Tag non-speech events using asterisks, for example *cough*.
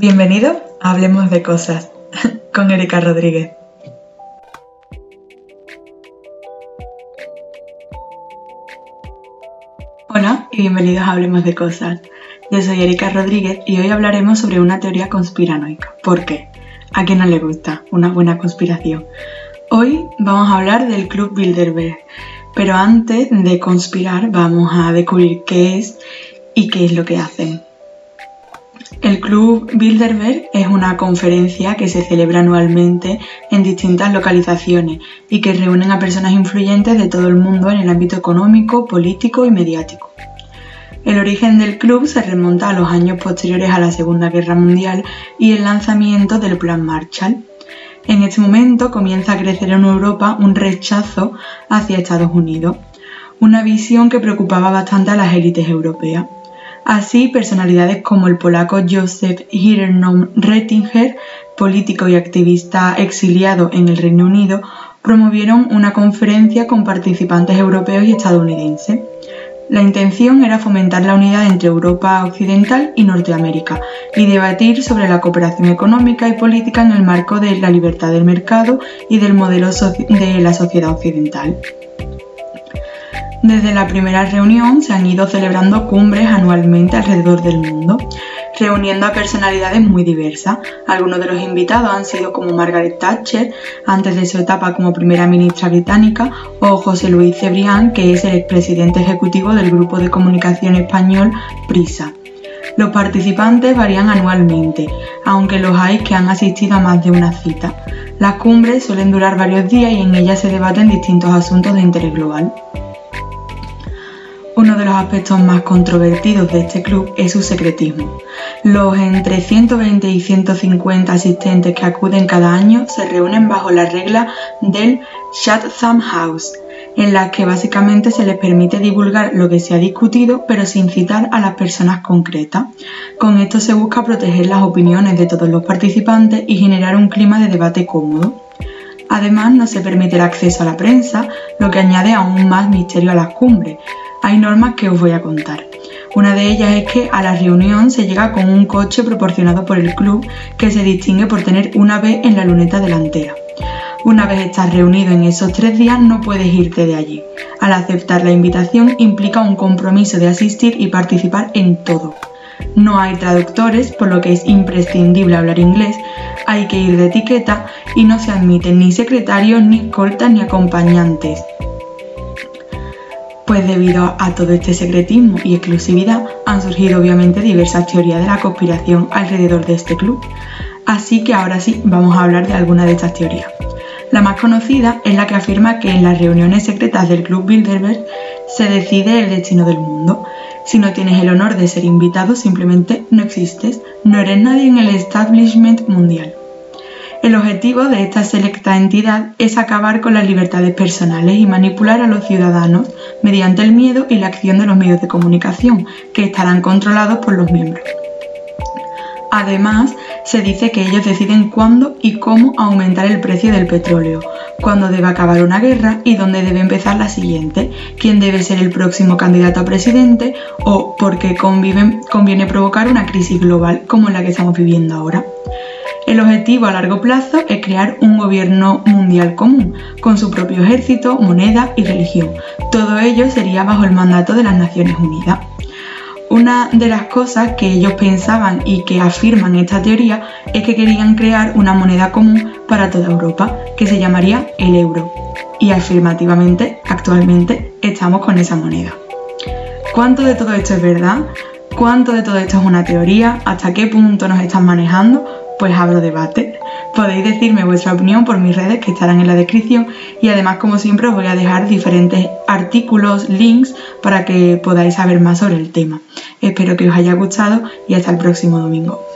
Bienvenido a Hablemos de Cosas *laughs* con Erika Rodríguez. Hola y bienvenidos a Hablemos de Cosas. Yo soy Erika Rodríguez y hoy hablaremos sobre una teoría conspiranoica. ¿Por qué? ¿A quién no le gusta una buena conspiración? Hoy vamos a hablar del Club Bilderberg, pero antes de conspirar vamos a descubrir qué es y qué es lo que hacen. El Club Bilderberg es una conferencia que se celebra anualmente en distintas localizaciones y que reúnen a personas influyentes de todo el mundo en el ámbito económico, político y mediático. El origen del club se remonta a los años posteriores a la Segunda Guerra Mundial y el lanzamiento del Plan Marshall. En este momento comienza a crecer en Europa un rechazo hacia Estados Unidos, una visión que preocupaba bastante a las élites europeas. Así, personalidades como el polaco Joseph Hirenbaum Rettinger, político y activista exiliado en el Reino Unido, promovieron una conferencia con participantes europeos y estadounidenses. La intención era fomentar la unidad entre Europa Occidental y Norteamérica y debatir sobre la cooperación económica y política en el marco de la libertad del mercado y del modelo de la sociedad occidental. Desde la primera reunión se han ido celebrando cumbres anualmente alrededor del mundo, reuniendo a personalidades muy diversas. Algunos de los invitados han sido como Margaret Thatcher, antes de su etapa como primera ministra británica, o José Luis Cebrián, que es el expresidente ejecutivo del grupo de comunicación español Prisa. Los participantes varían anualmente, aunque los hay que han asistido a más de una cita. Las cumbres suelen durar varios días y en ellas se debaten distintos asuntos de interés global. Uno de los aspectos más controvertidos de este club es su secretismo. Los entre 120 y 150 asistentes que acuden cada año se reúnen bajo la regla del Chatham House, en la que básicamente se les permite divulgar lo que se ha discutido pero sin citar a las personas concretas. Con esto se busca proteger las opiniones de todos los participantes y generar un clima de debate cómodo. Además, no se permite el acceso a la prensa, lo que añade aún más misterio a las cumbres, hay normas que os voy a contar. Una de ellas es que a la reunión se llega con un coche proporcionado por el club que se distingue por tener una B en la luneta delantera. Una vez estás reunido en esos tres días no puedes irte de allí. Al aceptar la invitación implica un compromiso de asistir y participar en todo. No hay traductores, por lo que es imprescindible hablar inglés, hay que ir de etiqueta y no se admiten ni secretarios, ni escoltas, ni acompañantes. Pues debido a todo este secretismo y exclusividad han surgido obviamente diversas teorías de la conspiración alrededor de este club. Así que ahora sí vamos a hablar de algunas de estas teorías. La más conocida es la que afirma que en las reuniones secretas del Club Bilderberg se decide el destino del mundo. Si no tienes el honor de ser invitado, simplemente no existes, no eres nadie en el establishment mundial. El objetivo de esta selecta entidad es acabar con las libertades personales y manipular a los ciudadanos mediante el miedo y la acción de los medios de comunicación, que estarán controlados por los miembros. Además, se dice que ellos deciden cuándo y cómo aumentar el precio del petróleo, cuándo debe acabar una guerra y dónde debe empezar la siguiente, quién debe ser el próximo candidato a presidente o por qué conviene provocar una crisis global como la que estamos viviendo ahora. El objetivo a largo plazo es crear un gobierno mundial común, con su propio ejército, moneda y religión. Todo ello sería bajo el mandato de las Naciones Unidas. Una de las cosas que ellos pensaban y que afirman esta teoría es que querían crear una moneda común para toda Europa, que se llamaría el euro. Y afirmativamente, actualmente, estamos con esa moneda. ¿Cuánto de todo esto es verdad? ¿Cuánto de todo esto es una teoría? ¿Hasta qué punto nos están manejando? Pues abro debate. Podéis decirme vuestra opinión por mis redes que estarán en la descripción y además como siempre os voy a dejar diferentes artículos, links para que podáis saber más sobre el tema. Espero que os haya gustado y hasta el próximo domingo.